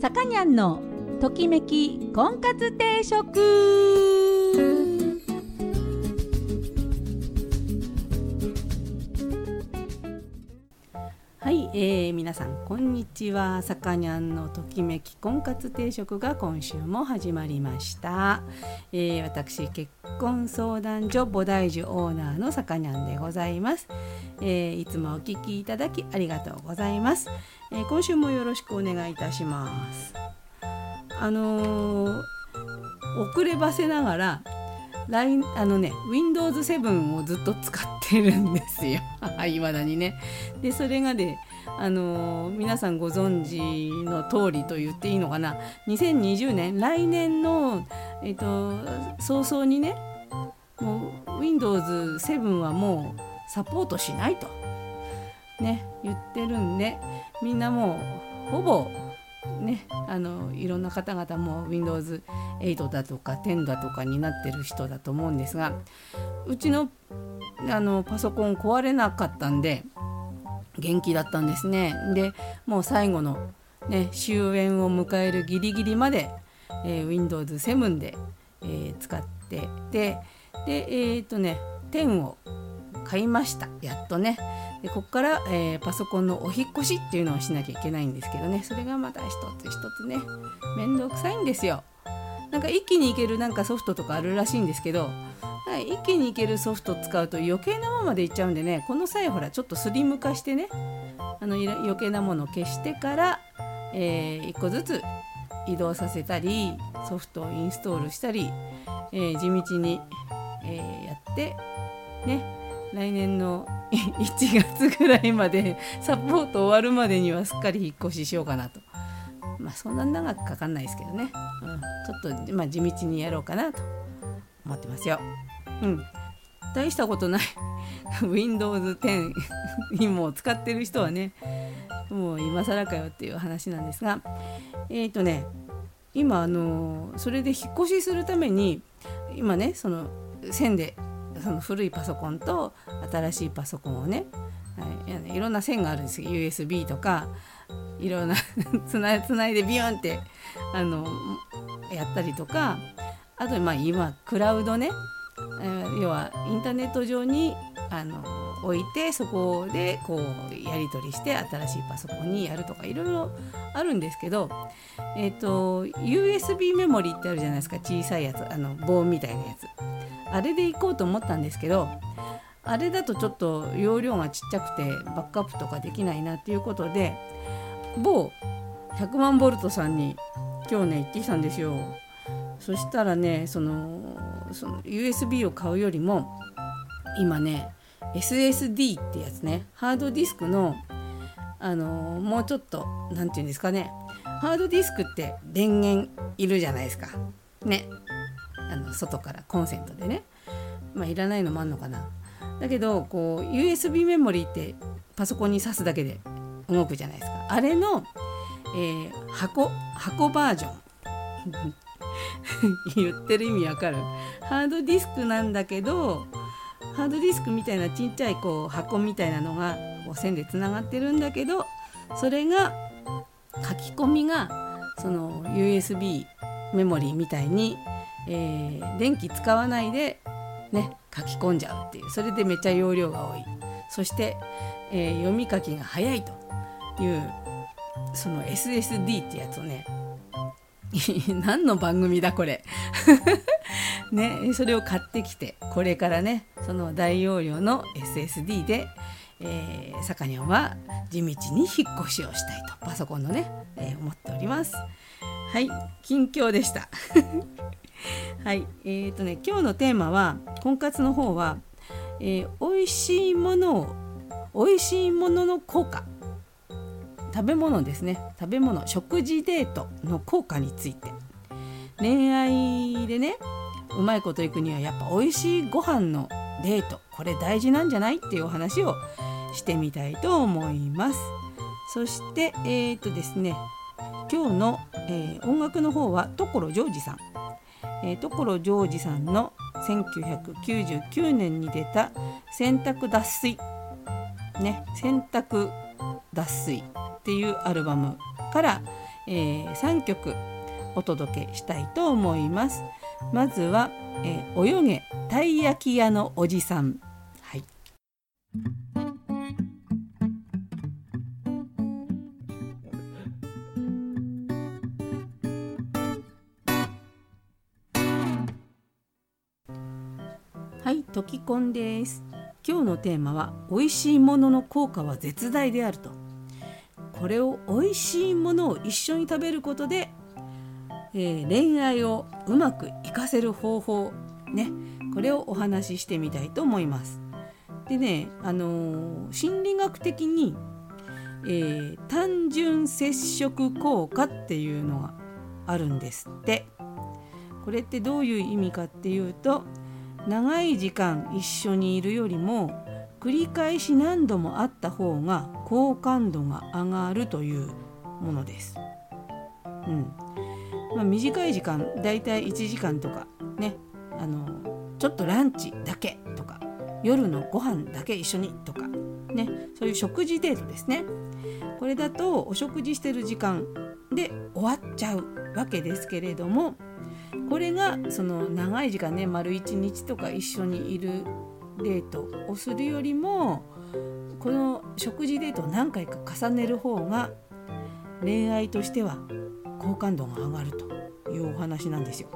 さかにゃんのときめき婚活定食。えー、皆さんこんにちは。さかにゃんのときめき婚活定食が今週も始まりました、えー、私結婚相談所菩提樹オーナーのさかにゃんでございます、えー、いつもお聞きいただきありがとうございます、えー、今週もよろしくお願いいたします。あのー、遅ればせながら LINE あのね Windows7 をずっと使っててるんですよ。いまだにね。でそれがねあのー、皆さんご存知の通りと言っていいのかな。2020年来年の、えーと、早々にねもう Windows7 はもうサポートしないと。ね言ってるんでみんなもうほぼね、あのいろんな方々も Windows8 だとか10だとかになってる人だと思うんですがうちのあのパソコン壊れなかったんで元気だったんですね。でもう最後の、ね、終焉を迎えるギリギリまで、えー、Windows7 で、えー、使ってででえっ、ー、とね10を買いました。やっとね。でここから、えー、パソコンのお引越しっていうのをしなきゃいけないんですけどね。それがまた一つ一つね面倒くさいんですよ。なんか一気にいけるなんかソフトとかあるらしいんですけど一気にいけるソフト使うと余計なままでいっちゃうんでねこの際ほらちょっとスリム化してねあの余計なものを消してから、えー、1個ずつ移動させたりソフトをインストールしたり、えー、地道に、えー、やってね来年の 1月ぐらいまでサポート終わるまでにはすっかり引っ越ししようかなとまあそんな長くかかんないですけどね、うん、ちょっと、まあ、地道にやろうかなと思ってますよ。うん。大したことない。Windows 10 にも使ってる人はねもう今更かよっていう話なんですが。えっ、ー、とね今あのそれで引っ越しするために今ねその線でその古いパソコンと新しいパソコンをね、はい、いろんな線があるんですよ。USB とかいろんなつないつないでビューンってあのやったりとか。あとまあ今クラウドね、要はインターネット上にあの置いてそこでこうやり取りして新しいパソコンにやるとかいろいろあるんですけど、えーと、USB メモリーってあるじゃないですか小さいやつあの棒みたいなやつ。あれで行こうと思ったんですけどあれだとちょっと容量がちっちゃくてバックアップとかできないなっていうことで某100万ボルトさんに今日ね行ってきたんですよそしたらねそのその USB を買うよりも今ね SSD ってやつねハードディスクのあのもうちょっと何て言うんですかねハードディスクって電源いるじゃないですか。ね。あの外からコンセントでね。まあいらないのもあんのかな。だけどこう USB メモリーってパソコンに挿すだけで動くじゃないですか。あれの、えー、箱箱バージョン。言ってる意味わかる？ハードディスクなんだけどハードディスクみたいなちっちゃいこう箱みたいなのがこう線でつながってるんだけどそれが書き込みがその USB メモリーみたいにえー、電気使わないでね書き込んじゃうっていう。それでめっちゃ容量が多い。そして、えー、読み書きが早いというその SSD ってやつをね 何の番組だこれ？ねそれを買ってきてこれからねその大容量の SSD でえー、さかにゃんは地道に引っ越しをしたいとパソコンのね、えー、思っております。はい近況でした。はいえーとね今日のテーマは婚活の方は、えー、美味しいものを美味しいものの効果。食べ物ですね。食べ物食事デートの効果について。恋愛でねうまいこといくにはやっぱ美味しいご飯のデートこれ大事なんじゃないっていうお話をしてみたいと思います。そしてえっ、ー、とですね今日の、えー、音楽の方は所ジョージさん、えー、所ジョージさんの1999年に出た「洗濯脱水」ね「洗濯脱水」っていうアルバムから、えー、3曲お届けしたいと思います。まずは、えー、泳げたい焼き屋のおじさん。はい。はいトキコンです。今日のテーマは美味しいものの効果は絶大であると。これを美味しいものを一緒に食べることで、えー、恋愛をうまくいかせる方法ね。これをお話ししてみたいと思います。でねあのー、心理学的に、えー、単純接触効果っていうのがあるんですって。これってどういう意味かっていうと長い時間一緒にいるよりも繰り返し何度もあった方が好感度が上がるというものです。うん。まあ、短い時間だいたい1時間とかね。あのちょっとランチだけとか夜のご飯だけ一緒にとかね。そういう食事デートですね。これだとお食事してる時間で終わっちゃうわけですけれどもこれがその長い時間ね丸1日とか一緒にいるデートをするよりもこの食事デートを何回か重ねる方が恋愛としては好感度が上がるというお話なんですよ。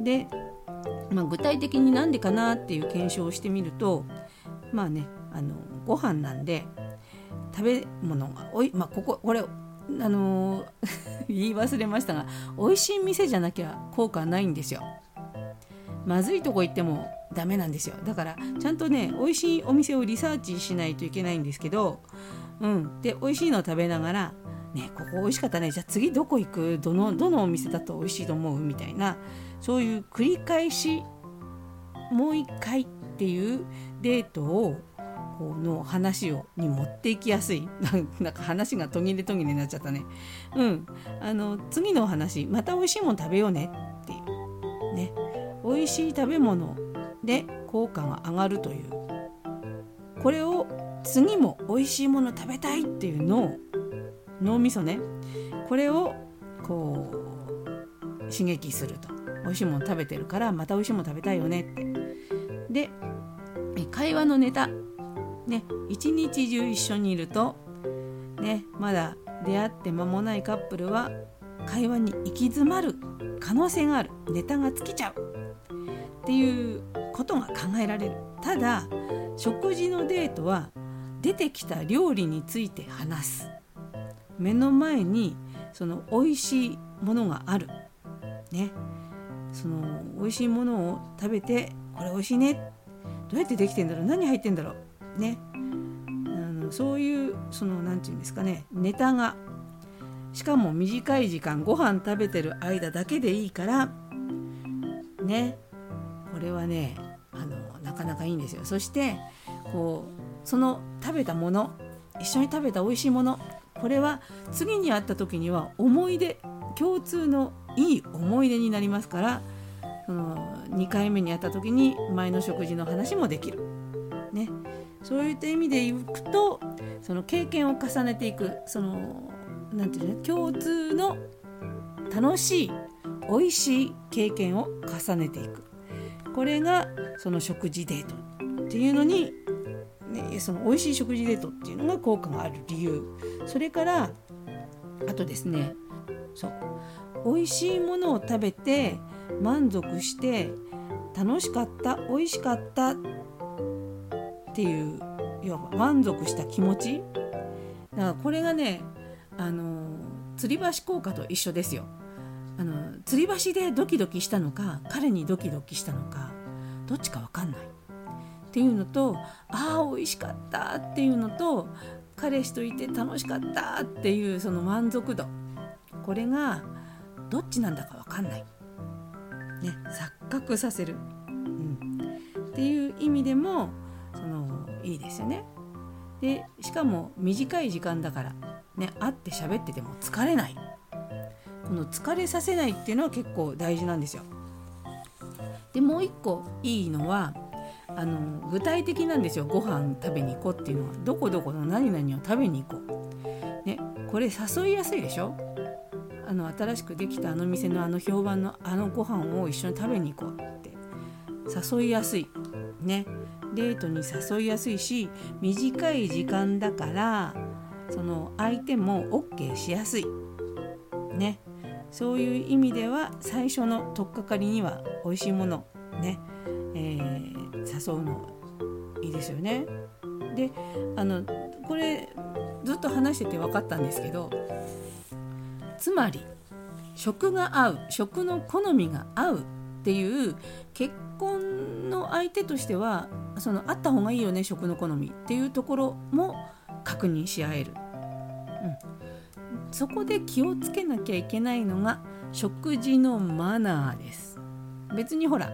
で、まあ、具体的になんでかなっていう検証をしてみるとまあねあのご飯なんで食べ物がおい、まあ、こここれあのー、言い忘れましたが美味しい店じゃなきゃ効果ないんですよ。まずいとこ行ってもダメなんですよ。だからちゃんとね美味しいお店をリサーチしないといけないんですけど、うん、で美味しいのを食べながらねここ美味しかったね。じゃあ次どこ行く？どのどのお店だと美味しいと思う？みたいなそういう繰り返しもう一回っていうデートをこの話をに持っていきやすい。なんか話が途切れ途切れになっちゃったね。うん。あの次のお話また美味しいもの食べようねっていう。ね。美味しい食べ物で効果が上がるという。これを次も美味しいもの食べたいっていうのを脳みそねこれをこう刺激すると。美味しいもの食べてるからまた美味しいもの食べたいよねって。で会話のネタ。ね一日中一緒にいるとねまだ出会って間もないカップルは会話に行き詰まる可能性がある。ネタが尽きちゃう。っていうことが考えられる。ただ食事のデートは出てきた料理について話す。目の前にその美味しいものがある。ね。その美味しいものを食べてこれ美味しいね。どうやってできてんだろう。何入ってんだろう。ね。あのそういうその何て言うんですかね。ネタが。しかも短い時間ご飯食べてる間だけでいいから。ね。これはねかなかいいんですよ。そしてこうその食べたもの一緒に食べた美味しいものこれは次に会った時には思い出共通のいい思い出になりますからその2回目に会った時に前の食事の話もできる。ね、そういった意味でいくとその経験を重ねていくそのなんていうの共通の楽しい美味しい経験を重ねていく。これがその食事デートっていうのに、ね、その美味しい食事デートっていうのが効果がある理由それからあとですねそう美味しいものを食べて満足して楽しかった美味しかったっていう要は満足した気持ちだからこれがねあの吊り橋効果と一緒ですよ。あの吊り橋でドキドキしたのか彼にドキドキしたのかどっちか分かんない。っていうのとああ美味しかったっていうのと彼氏といて楽しかったっていうその満足度。これがどっちなんだか分かんない、ね、錯覚させる、うん、っていう意味でもそのいいですよね。でしかも短い時間だからね会って喋ってても疲れない。この疲れさせないっていうのは結構大事なんですよ。でもう一個いいのはあの具体的なんですよ。ご飯食べに行こうっていうのは。どこどこの何々を食べに行こう。ね、これ誘いやすいでしょ。あの新しくできたあの店のあの評判のあのご飯を一緒に食べに行こうって。誘いやすい。ね。デートに誘いやすいし短い時間だからその相手も OK しやすい。ねそういう意味では最初の取っかかりには美味しいものね、えー、誘うのいいですよね。であのこれずっと話してて分かったんですけどつまり食が合う食の好みが合うっていう結婚の相手としてはそのあった方がいいよね食の好みっていうところも確認し合える、そこで気をつけなきゃいけないのが食事のマナーです。別にほら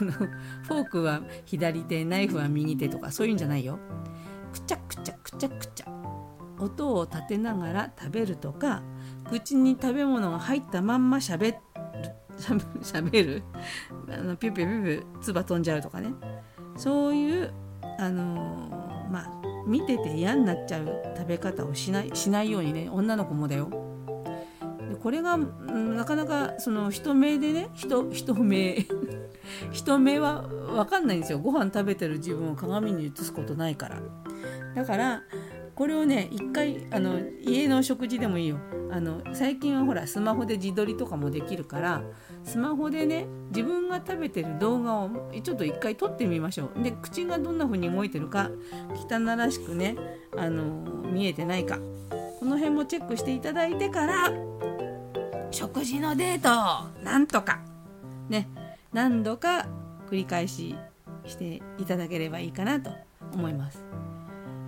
あのフォークは左手ナイフは右手とかそういうんじゃないよ。くちゃくちゃくちゃくちゃ。音を立てながら食べるとか口に食べ物が入ったまんましゃべるしゃべる。あのピュピュピュピュ唾飛んじゃうとかね。そういうあのー、見てて嫌になっちゃう食べ方をしないしないようにね女の子もだよ。でこれがなかなかその人目でね人人目 人目は分かんないんですよご飯食べてる自分を鏡に映すことないからだからこれをね一回あの家の食事でもいいよ。あの最近はほらスマホで自撮りとかもできるからスマホでね自分が食べてる動画をちょっと一回撮ってみましょう。で口がどんな風に動いてるか汚らしくねあの見えてないか。この辺もチェックしていただいてから食事のデートなんとかね何度か繰り返ししていただければいいかなと思います。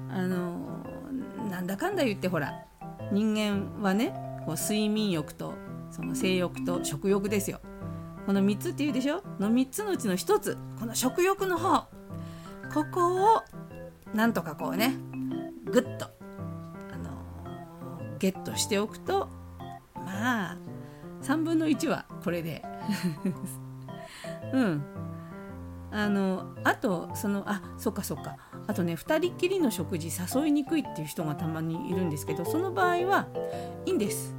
あのなんだかんだ言ってほら人間はねこう睡眠欲とその性欲と食欲ですよ。この3つって言うでしょ？の3つのうちの1つこの食欲の方。ここをなんとかこうねぐっと、あのー、ゲットしておくとまあ3分の1はこれで。うん。あのあとそのあそっかそっか。あとね2人きりの食事誘いにくいっていう人がたまにいるんですけどその場合はいいんです。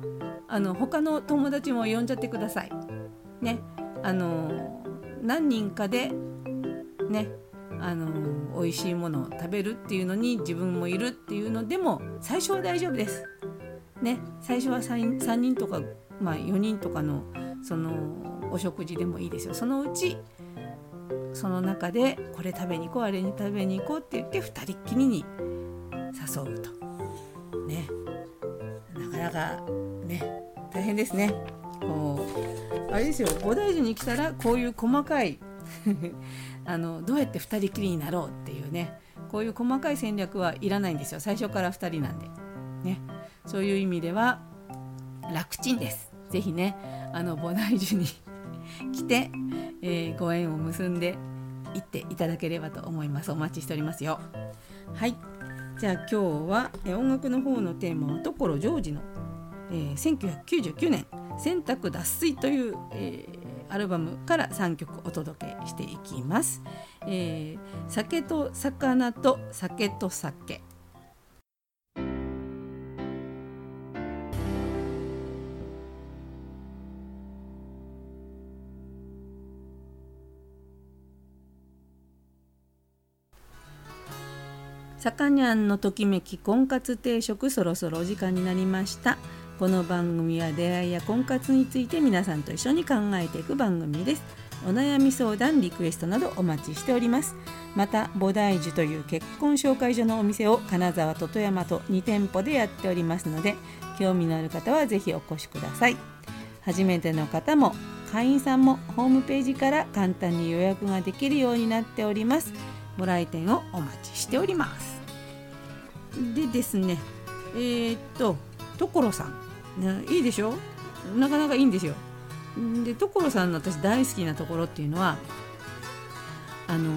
あの他の友達も呼んじゃってください。ね。あの何人かでね。あの美味しいものを食べるっていうのに自分もいるっていうのでも最初は大丈夫です。ね。最初は 3, 3人とか、まあ、4人とかのそのお食事でもいいですよ。そのうちその中でこれ食べに行こうあれに食べに行こうって言って2人っきりに誘うと。ね。なかなかね大変ですね。こうあれですよ。菩提寺に来たらこういう細かい あのどうやって2人きりになろうっていうね。こういう細かい戦略はいらないんですよ。最初から2人なんで。ね。そういう意味では楽ちんです。是非ねあの菩提寺に来てえー、ご縁を結んで行っていただければと思います。お待ちしておりますよ。はい。じゃあ今日は、え、音楽の方のテーマは所ジョージの、えー、1999年「洗濯脱水」という、えー、アルバムから3曲お届けしていきます、えー、酒と魚と酒と酒。さかにゃんのときめき婚活定食そろそろお時間になりました。この番組は出会いや婚活について皆さんと一緒に考えていく番組です。お悩み相談リクエストなどお待ちしております。また菩提樹という結婚紹介所のお店を金沢と富山と2店舗でやっておりますので興味のある方はぜひお越しください。初めての方も会員さんもホームページから簡単に予約ができるようになっております。ご来店をお待ちしております。でですねえー、っと所さん、ね、いいでしょ？なかなかいいんですよ。で所さんの私大好きなところっていうのはあの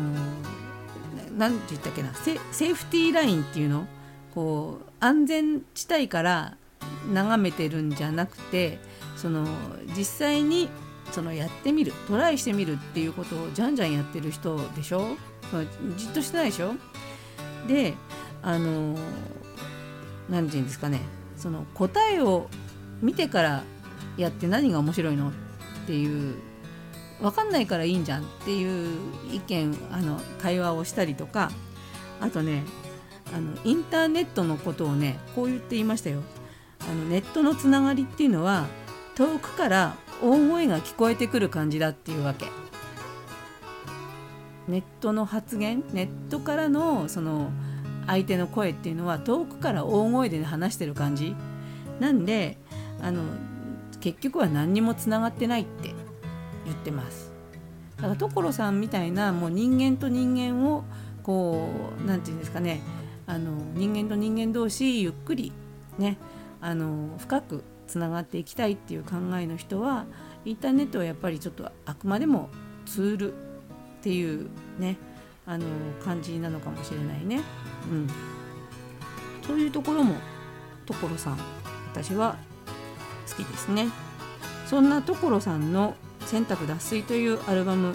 何て言ったっけな？セーフティーラインっていうの？こう安全地帯から眺めてるんじゃなくてその実際にそのやってみるトライしてみるっていうことをじゃんじゃんやってる人でしょ？じっとしてないでしょ？であの何て言うんですかねその答えを見てからやって何が面白いのっていう分かんないからいいんじゃんっていう意見あの会話をしたりとかあとねあのインターネットのことをねこう言って言いましたよ。あのネットのつながりっていうのは遠くから大声が聞こえてくる感じだっていうわけ。ネットの発言ネットからのその相手の声っていうのは遠くから大声で話してる感じ。なんであの結局は何にもつながってないって言ってます。だから所さんみたいなもう人間と人間をこう何て言うんですかねあの人間と人間同士ゆっくりねあの深くつながっていきたいっていう考えの人はインターネットはやっぱりちょっとあくまでもツールっていうねあの感じなのかもしれないね。うん、そういうところも所さん私は好きですね。そんな所さんの「洗濯脱水」というアルバム、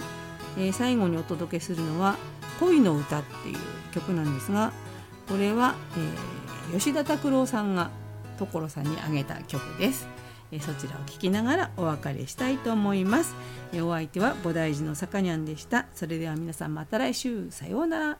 えー、最後にお届けするのは「恋の歌」っていう曲なんですがこれは、えー、吉田拓郎さんが所さんにあげた曲です。えそちらを聞きながらお別れしたいと思います。えお相手は菩提寺のさかにゃんでした。それでは皆さんまた来週さようなら。